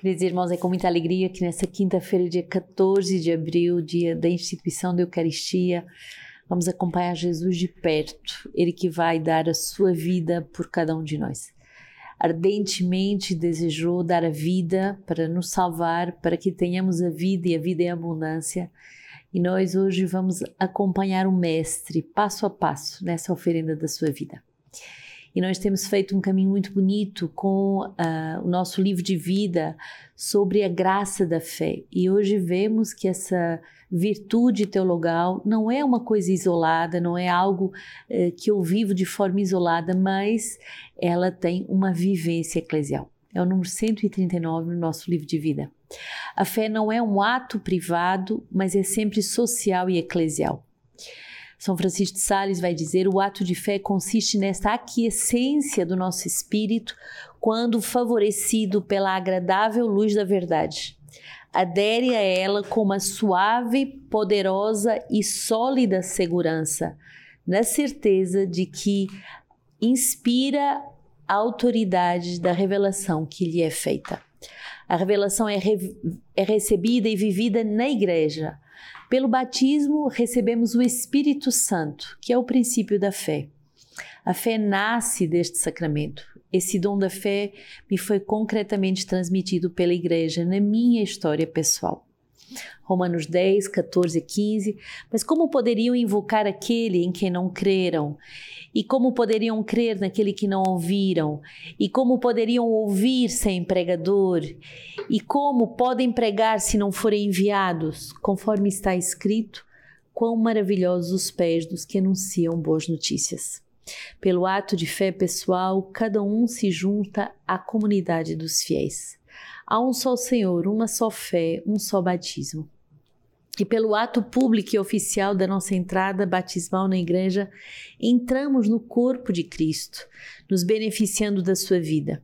Queridos irmãos, é com muita alegria que nessa quinta-feira, dia 14 de abril, dia da instituição da Eucaristia, vamos acompanhar Jesus de perto, Ele que vai dar a sua vida por cada um de nós. Ardentemente desejou dar a vida para nos salvar, para que tenhamos a vida e a vida em abundância. E nós hoje vamos acompanhar o Mestre passo a passo nessa oferenda da sua vida. E nós temos feito um caminho muito bonito com uh, o nosso livro de vida sobre a graça da fé. E hoje vemos que essa virtude teologal não é uma coisa isolada, não é algo uh, que eu vivo de forma isolada, mas ela tem uma vivência eclesial. É o número 139 no nosso livro de vida. A fé não é um ato privado, mas é sempre social e eclesial. São Francisco de Sales vai dizer: o ato de fé consiste nesta aquiescência do nosso espírito quando favorecido pela agradável luz da verdade. Adere a ela com uma suave, poderosa e sólida segurança, na certeza de que inspira a autoridade da revelação que lhe é feita. A revelação é, re é recebida e vivida na igreja pelo batismo, recebemos o Espírito Santo, que é o princípio da fé. A fé nasce deste sacramento. Esse dom da fé me foi concretamente transmitido pela Igreja na minha história pessoal. Romanos 10, 14 e 15. Mas como poderiam invocar aquele em quem não creram? E como poderiam crer naquele que não ouviram? E como poderiam ouvir sem pregador? E como podem pregar se não forem enviados? Conforme está escrito, quão maravilhosos os pés dos que anunciam boas notícias. Pelo ato de fé pessoal, cada um se junta à comunidade dos fiéis. Há um só Senhor, uma só fé, um só batismo. E pelo ato público e oficial da nossa entrada batismal na igreja, entramos no corpo de Cristo, nos beneficiando da sua vida.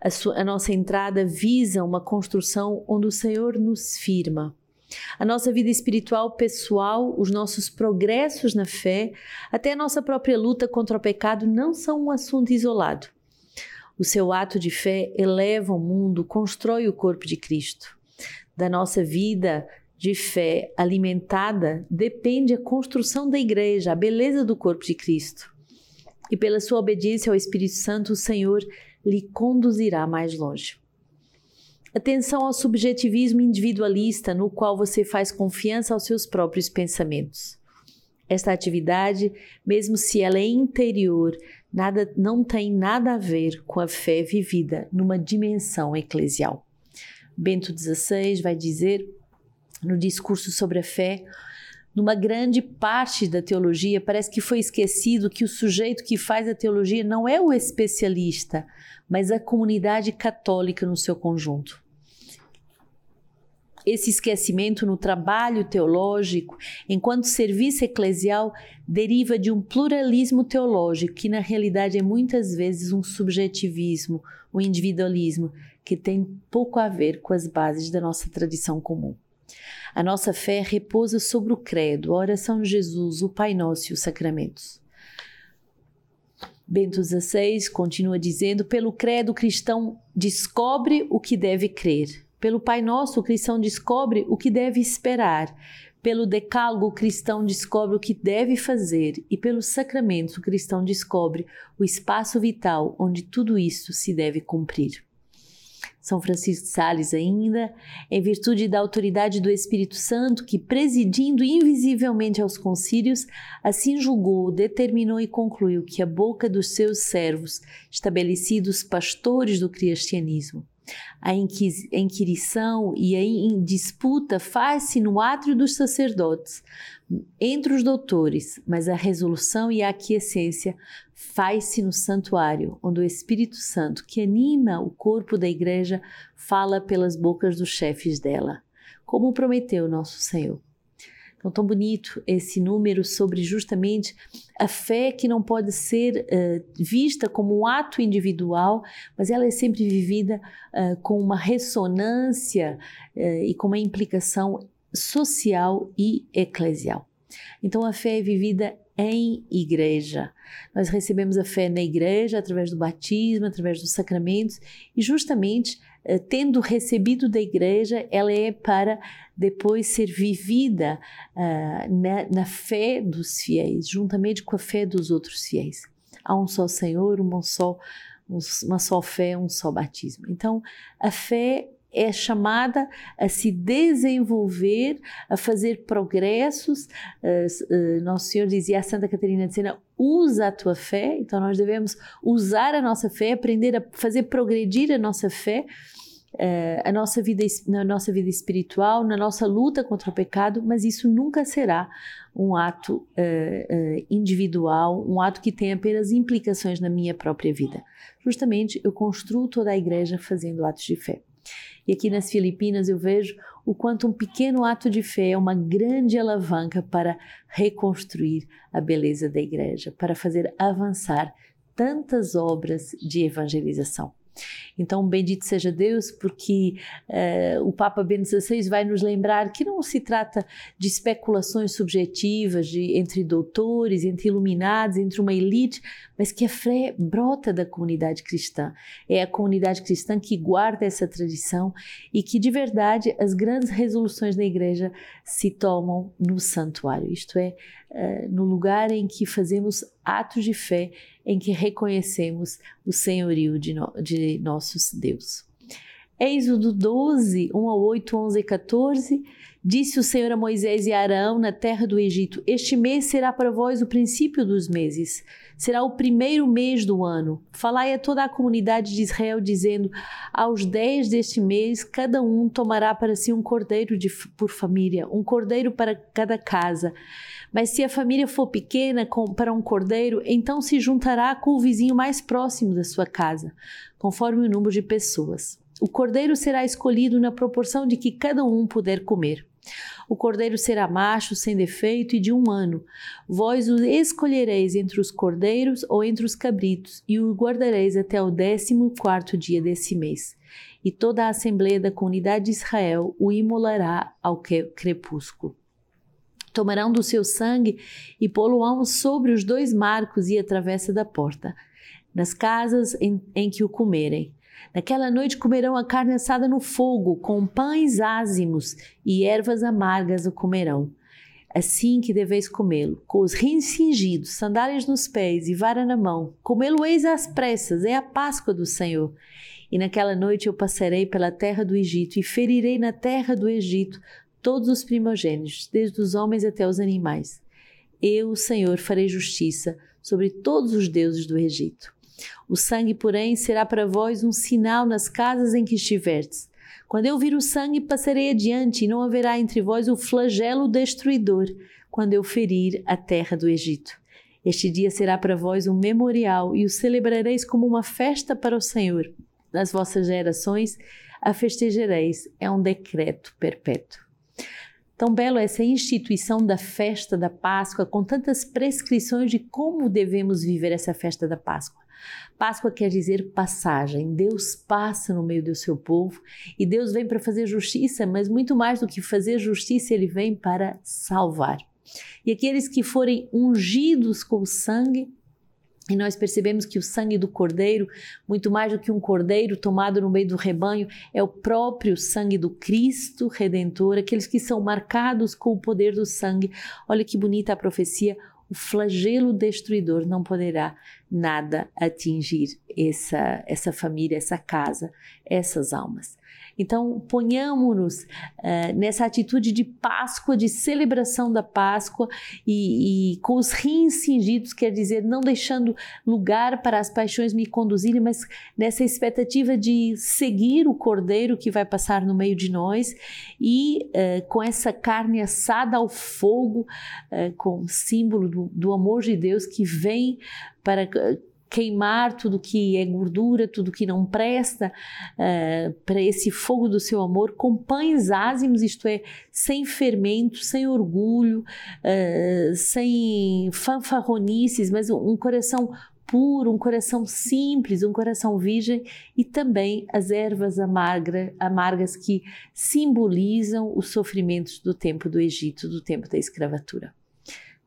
A, sua, a nossa entrada visa uma construção onde o Senhor nos firma. A nossa vida espiritual pessoal, os nossos progressos na fé, até a nossa própria luta contra o pecado não são um assunto isolado. O seu ato de fé eleva o mundo, constrói o corpo de Cristo. Da nossa vida de fé alimentada depende a construção da igreja, a beleza do corpo de Cristo. E pela sua obediência ao Espírito Santo, o Senhor lhe conduzirá mais longe. Atenção ao subjetivismo individualista, no qual você faz confiança aos seus próprios pensamentos. Esta atividade, mesmo se ela é interior, nada, não tem nada a ver com a fé vivida numa dimensão eclesial. Bento XVI vai dizer no discurso sobre a fé, numa grande parte da teologia, parece que foi esquecido que o sujeito que faz a teologia não é o especialista, mas a comunidade católica no seu conjunto esse esquecimento no trabalho teológico, enquanto serviço eclesial, deriva de um pluralismo teológico que, na realidade, é muitas vezes um subjetivismo, um individualismo, que tem pouco a ver com as bases da nossa tradição comum. A nossa fé repousa sobre o credo, a oração de Jesus, o Pai Nosso e os sacramentos. Bento XVI continua dizendo: pelo credo, cristão descobre o que deve crer, pelo Pai Nosso, o cristão descobre o que deve esperar. Pelo Decálogo, o cristão descobre o que deve fazer. E pelos sacramentos, o cristão descobre o espaço vital onde tudo isso se deve cumprir. São Francisco de Sales, ainda, em virtude da autoridade do Espírito Santo, que, presidindo invisivelmente aos concílios, assim julgou, determinou e concluiu que a boca dos seus servos, estabelecidos pastores do cristianismo, a inquirição e a disputa faz-se no átrio dos sacerdotes, entre os doutores, mas a resolução e a aquiescência faz-se no santuário, onde o Espírito Santo, que anima o corpo da igreja, fala pelas bocas dos chefes dela, como prometeu nosso Senhor. Então, tão bonito esse número sobre justamente a fé que não pode ser uh, vista como um ato individual, mas ela é sempre vivida uh, com uma ressonância uh, e com uma implicação social e eclesial. Então, a fé é vivida em igreja. Nós recebemos a fé na igreja através do batismo, através dos sacramentos e justamente eh, tendo recebido da igreja, ela é para depois ser vivida uh, na, na, fé dos fiéis, juntamente com a fé dos outros fiéis. Há um só Senhor, uma só, uma só fé, um só batismo. Então, a fé é chamada a se desenvolver, a fazer progressos. Uh, uh, Nosso Senhor dizia a Santa Catarina de Sena: usa a tua fé. Então, nós devemos usar a nossa fé, aprender a fazer progredir a nossa fé. Uh, a nossa vida, na nossa vida espiritual, na nossa luta contra o pecado, mas isso nunca será um ato individual, um ato que tem apenas implicações na minha própria vida. Justamente eu construo toda a igreja fazendo atos de fé. E aqui nas Filipinas eu vejo o quanto um pequeno ato de fé é uma grande alavanca para reconstruir a beleza da igreja, para fazer avançar tantas obras de evangelização. Então, bendito seja Deus, porque uh, o Papa Bento XVI vai nos lembrar que não se trata de especulações subjetivas de, entre doutores, entre iluminados, entre uma elite, mas que a fé brota da comunidade cristã. É a comunidade cristã que guarda essa tradição e que, de verdade, as grandes resoluções da Igreja se tomam no santuário, isto é, uh, no lugar em que fazemos atos de fé em que reconhecemos o senhorio de, no, de nossos Deus. Êxodo 12, 1 a 8, 11 e 14. Disse o Senhor a Moisés e a Arão na terra do Egito: Este mês será para vós o princípio dos meses. Será o primeiro mês do ano. Falai a toda a comunidade de Israel, dizendo: Aos dez deste mês, cada um tomará para si um cordeiro de, por família, um cordeiro para cada casa. Mas se a família for pequena com, para um cordeiro, então se juntará com o vizinho mais próximo da sua casa, conforme o número de pessoas. O cordeiro será escolhido na proporção de que cada um puder comer. O cordeiro será macho, sem defeito e de um ano. Vós o escolhereis entre os cordeiros ou entre os cabritos, e o guardareis até o décimo quarto dia desse mês. E toda a assembleia da comunidade de Israel o imolará ao crepúsculo. Tomarão do seu sangue e pô-lo-ão sobre os dois marcos e a travessa da porta, nas casas em, em que o comerem. Naquela noite comerão a carne assada no fogo, com pães ázimos e ervas amargas o comerão. Assim que deveis comê-lo, com os rins cingidos, sandálias nos pés e vara na mão. Comê-lo-eis às pressas, é a Páscoa do Senhor. E naquela noite eu passarei pela terra do Egito e ferirei na terra do Egito todos os primogênitos, desde os homens até os animais. Eu, o Senhor, farei justiça sobre todos os deuses do Egito. O sangue, porém, será para vós um sinal nas casas em que estiverdes. Quando eu vir o sangue, passarei adiante, e não haverá entre vós o flagelo destruidor, quando eu ferir a terra do Egito. Este dia será para vós um memorial, e o celebrareis como uma festa para o Senhor. Nas vossas gerações a festejareis, é um decreto perpétuo. Tão belo essa instituição da festa da Páscoa, com tantas prescrições de como devemos viver essa festa da Páscoa. Páscoa quer dizer passagem. Deus passa no meio do seu povo e Deus vem para fazer justiça, mas muito mais do que fazer justiça, ele vem para salvar. E aqueles que forem ungidos com sangue e nós percebemos que o sangue do cordeiro, muito mais do que um cordeiro tomado no meio do rebanho, é o próprio sangue do Cristo Redentor, aqueles que são marcados com o poder do sangue. Olha que bonita a profecia. O flagelo destruidor não poderá nada atingir essa, essa família, essa casa, essas almas. Então, ponhamos-nos uh, nessa atitude de Páscoa, de celebração da Páscoa e, e, com os rins cingidos, quer dizer, não deixando lugar para as paixões me conduzirem, mas nessa expectativa de seguir o Cordeiro que vai passar no meio de nós e uh, com essa carne assada ao fogo, uh, com símbolo do, do amor de Deus que vem para queimar tudo que é gordura, tudo que não presta, uh, para esse fogo do seu amor, com pães ázimos, isto é, sem fermento, sem orgulho, uh, sem fanfarronices, mas um coração puro, um coração simples, um coração virgem e também as ervas amarga, amargas que simbolizam os sofrimentos do tempo do Egito, do tempo da escravatura.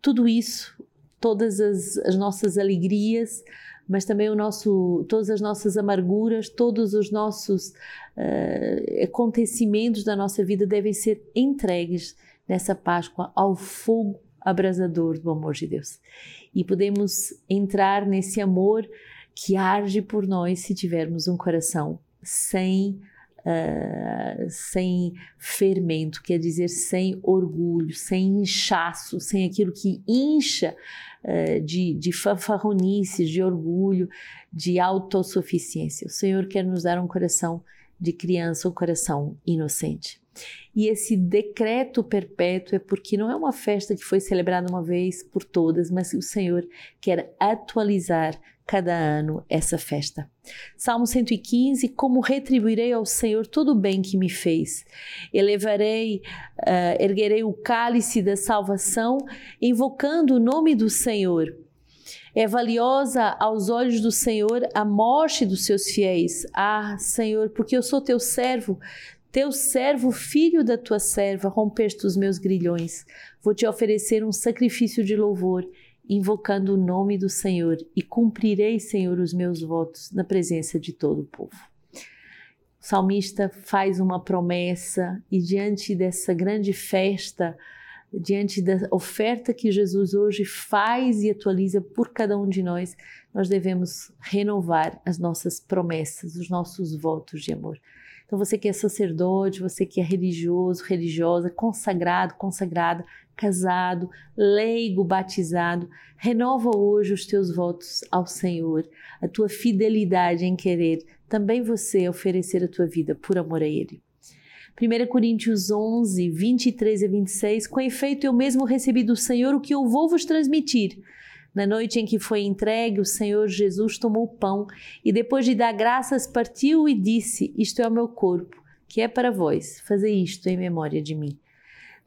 Tudo isso todas as, as nossas alegrias, mas também o nosso, todas as nossas amarguras, todos os nossos uh, acontecimentos da nossa vida devem ser entregues nessa Páscoa ao fogo abrasador do amor de Deus. E podemos entrar nesse amor que arde por nós se tivermos um coração sem uh, sem fermento, quer dizer, sem orgulho, sem inchaço, sem aquilo que incha de, de fanfarronices, de orgulho, de autossuficiência. O Senhor quer nos dar um coração de criança, um coração inocente. E esse decreto perpétuo é porque não é uma festa que foi celebrada uma vez por todas, mas o Senhor quer atualizar cada ano essa festa. Salmo 115: Como retribuirei ao Senhor todo o bem que me fez? Elevarei, uh, erguerei o cálice da salvação, invocando o nome do Senhor. É valiosa aos olhos do Senhor a morte dos seus fiéis. Ah, Senhor, porque eu sou teu servo, teu servo, filho da tua serva, rompeste os meus grilhões. Vou te oferecer um sacrifício de louvor invocando o nome do Senhor e cumprirei, Senhor, os meus votos na presença de todo o povo. O salmista faz uma promessa e diante dessa grande festa, diante da oferta que Jesus hoje faz e atualiza por cada um de nós, nós devemos renovar as nossas promessas, os nossos votos de amor. Então, você que é sacerdote, você que é religioso, religiosa, consagrado, consagrada, casado, leigo, batizado, renova hoje os teus votos ao Senhor, a tua fidelidade em querer também você oferecer a tua vida por amor a Ele. 1 Coríntios 11, 23 a 26, com efeito eu mesmo recebi do Senhor o que eu vou vos transmitir na noite em que foi entregue, o Senhor Jesus tomou o pão e, depois de dar graças, partiu e disse: Isto é o meu corpo, que é para vós. Fazei isto em memória de mim.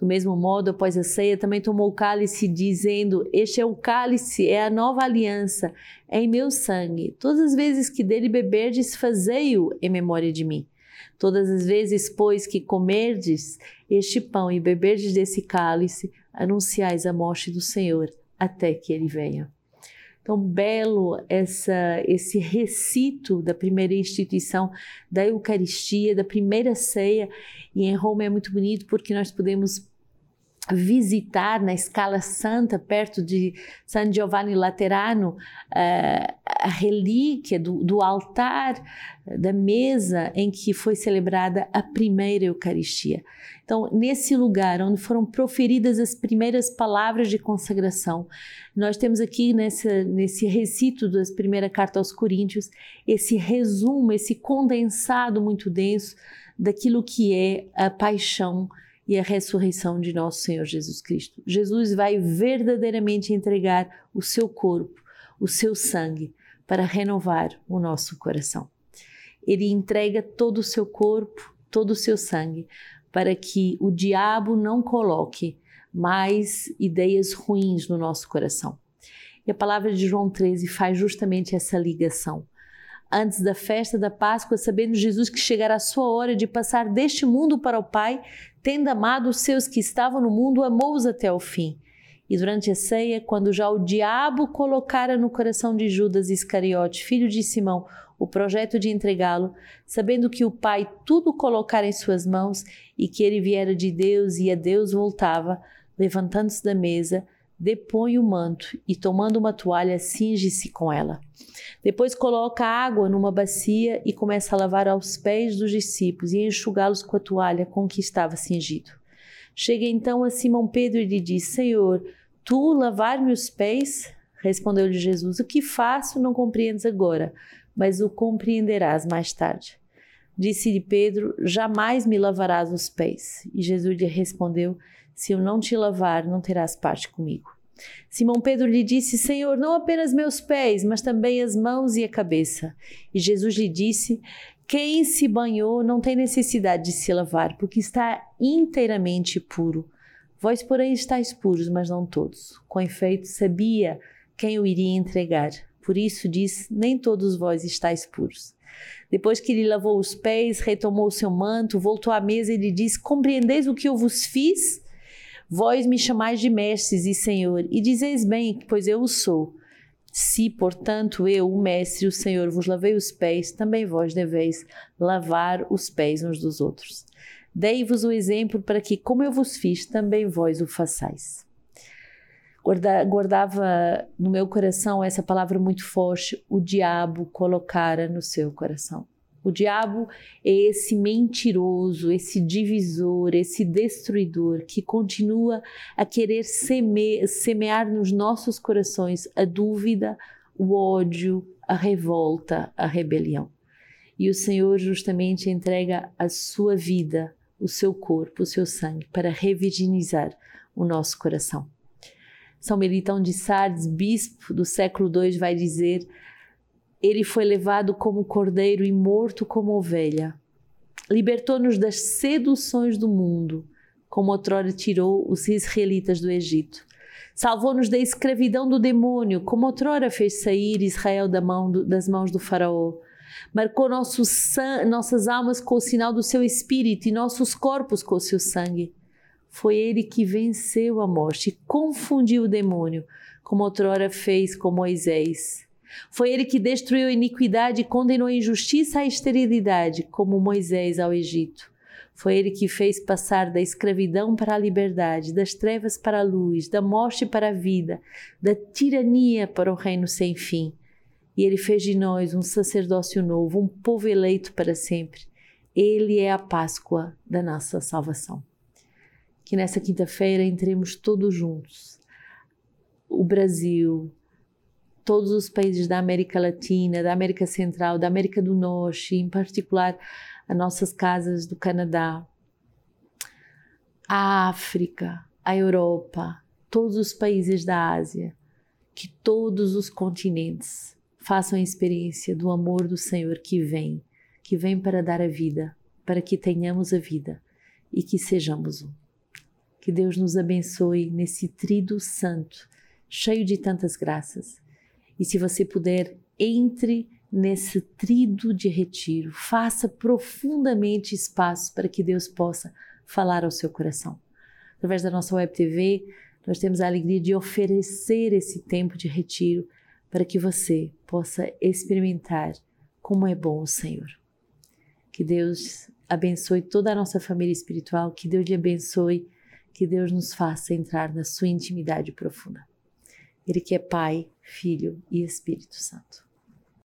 Do mesmo modo, após a ceia, também tomou o cálice, dizendo: Este é o cálice, é a nova aliança, é em meu sangue. Todas as vezes que dele beberdes, fazei-o em memória de mim. Todas as vezes, pois, que comerdes este pão e beberdes desse cálice, anunciais a morte do Senhor até que ele venha. Então, belo essa, esse recito da primeira instituição da Eucaristia, da primeira ceia, e em Roma é muito bonito porque nós podemos visitar na escala santa, perto de San Giovanni Laterano, uh, a relíquia do, do, altar, da mesa em que foi celebrada a primeira Eucaristia. Então, nesse lugar onde foram proferidas as primeiras palavras de consagração, nós temos aqui nesse, nesse recito da primeira carta aos Coríntios, esse resumo, esse condensado muito denso daquilo que é a paixão e a ressurreição de nosso Senhor Jesus Cristo. Jesus vai verdadeiramente entregar o seu corpo, o seu sangue, para renovar o nosso coração. Ele entrega todo o seu corpo, todo o seu sangue, para que o diabo não coloque mais ideias ruins no nosso coração. E a palavra de João 13 faz justamente essa ligação antes da festa da Páscoa, sabendo Jesus que chegará a sua hora de passar deste mundo para o Pai, tendo amado os seus que estavam no mundo, amou-os até o fim. E durante a ceia, quando já o diabo colocara no coração de Judas Iscariote, filho de Simão, o projeto de entregá-lo, sabendo que o Pai tudo colocara em suas mãos e que ele viera de Deus e a Deus voltava, levantando-se da mesa, depõe o manto e, tomando uma toalha, cinge-se com ela. Depois coloca água numa bacia e começa a lavar aos pés dos discípulos e enxugá-los com a toalha com que estava cingido. Chega então a Simão Pedro e lhe diz: Senhor, tu lavar-me os pés? Respondeu-lhe Jesus: O que faço não compreendes agora, mas o compreenderás mais tarde. Disse-lhe Pedro: Jamais me lavarás os pés. E Jesus lhe respondeu: Se eu não te lavar, não terás parte comigo. Simão Pedro lhe disse: Senhor, não apenas meus pés, mas também as mãos e a cabeça. E Jesus lhe disse: Quem se banhou não tem necessidade de se lavar, porque está inteiramente puro. Vós, porém, estáis puros, mas não todos. Com efeito, sabia quem o iria entregar. Por isso disse: Nem todos vós estáis puros. Depois que lhe lavou os pés, retomou o seu manto, voltou à mesa e lhe disse: Compreendeis o que eu vos fiz? Vós me chamais de mestres e senhor, e dizeis bem, pois eu o sou. Se, portanto, eu, o mestre, o Senhor, vos lavei os pés, também vós deveis lavar os pés uns dos outros. Dei-vos o exemplo para que, como eu vos fiz, também vós o façais. Guarda, guardava no meu coração essa palavra muito forte: o diabo colocara no seu coração. O diabo é esse mentiroso, esse divisor, esse destruidor que continua a querer seme semear nos nossos corações a dúvida, o ódio, a revolta, a rebelião. E o Senhor justamente entrega a sua vida, o seu corpo, o seu sangue para revirginizar o nosso coração. São Melitão de Sardes, bispo do século II, vai dizer ele foi levado como cordeiro e morto como ovelha. Libertou-nos das seduções do mundo, como outrora tirou os israelitas do Egito. Salvou-nos da escravidão do demônio, como outrora fez sair Israel da mão do, das mãos do Faraó. Marcou nossas almas com o sinal do seu espírito e nossos corpos com o seu sangue. Foi ele que venceu a morte e confundiu o demônio, como outrora fez com Moisés. Foi ele que destruiu a iniquidade e condenou a injustiça à esterilidade, como Moisés ao Egito. Foi ele que fez passar da escravidão para a liberdade, das trevas para a luz, da morte para a vida, da tirania para o reino sem fim. E ele fez de nós um sacerdócio novo, um povo eleito para sempre. Ele é a Páscoa da nossa salvação. Que nessa quinta-feira entremos todos juntos. O Brasil, todos os países da América Latina, da América Central, da América do Norte, em particular as nossas casas do Canadá, a África, a Europa, todos os países da Ásia, que todos os continentes façam a experiência do amor do Senhor que vem, que vem para dar a vida, para que tenhamos a vida e que sejamos um. Que Deus nos abençoe nesse trido santo, cheio de tantas graças e se você puder, entre nesse trido de retiro, faça profundamente espaço para que Deus possa falar ao seu coração. Através da nossa web TV, nós temos a alegria de oferecer esse tempo de retiro para que você possa experimentar como é bom o Senhor. Que Deus abençoe toda a nossa família espiritual, que Deus lhe abençoe, que Deus nos faça entrar na sua intimidade profunda. Ele que é Pai, Filho e Espírito Santo.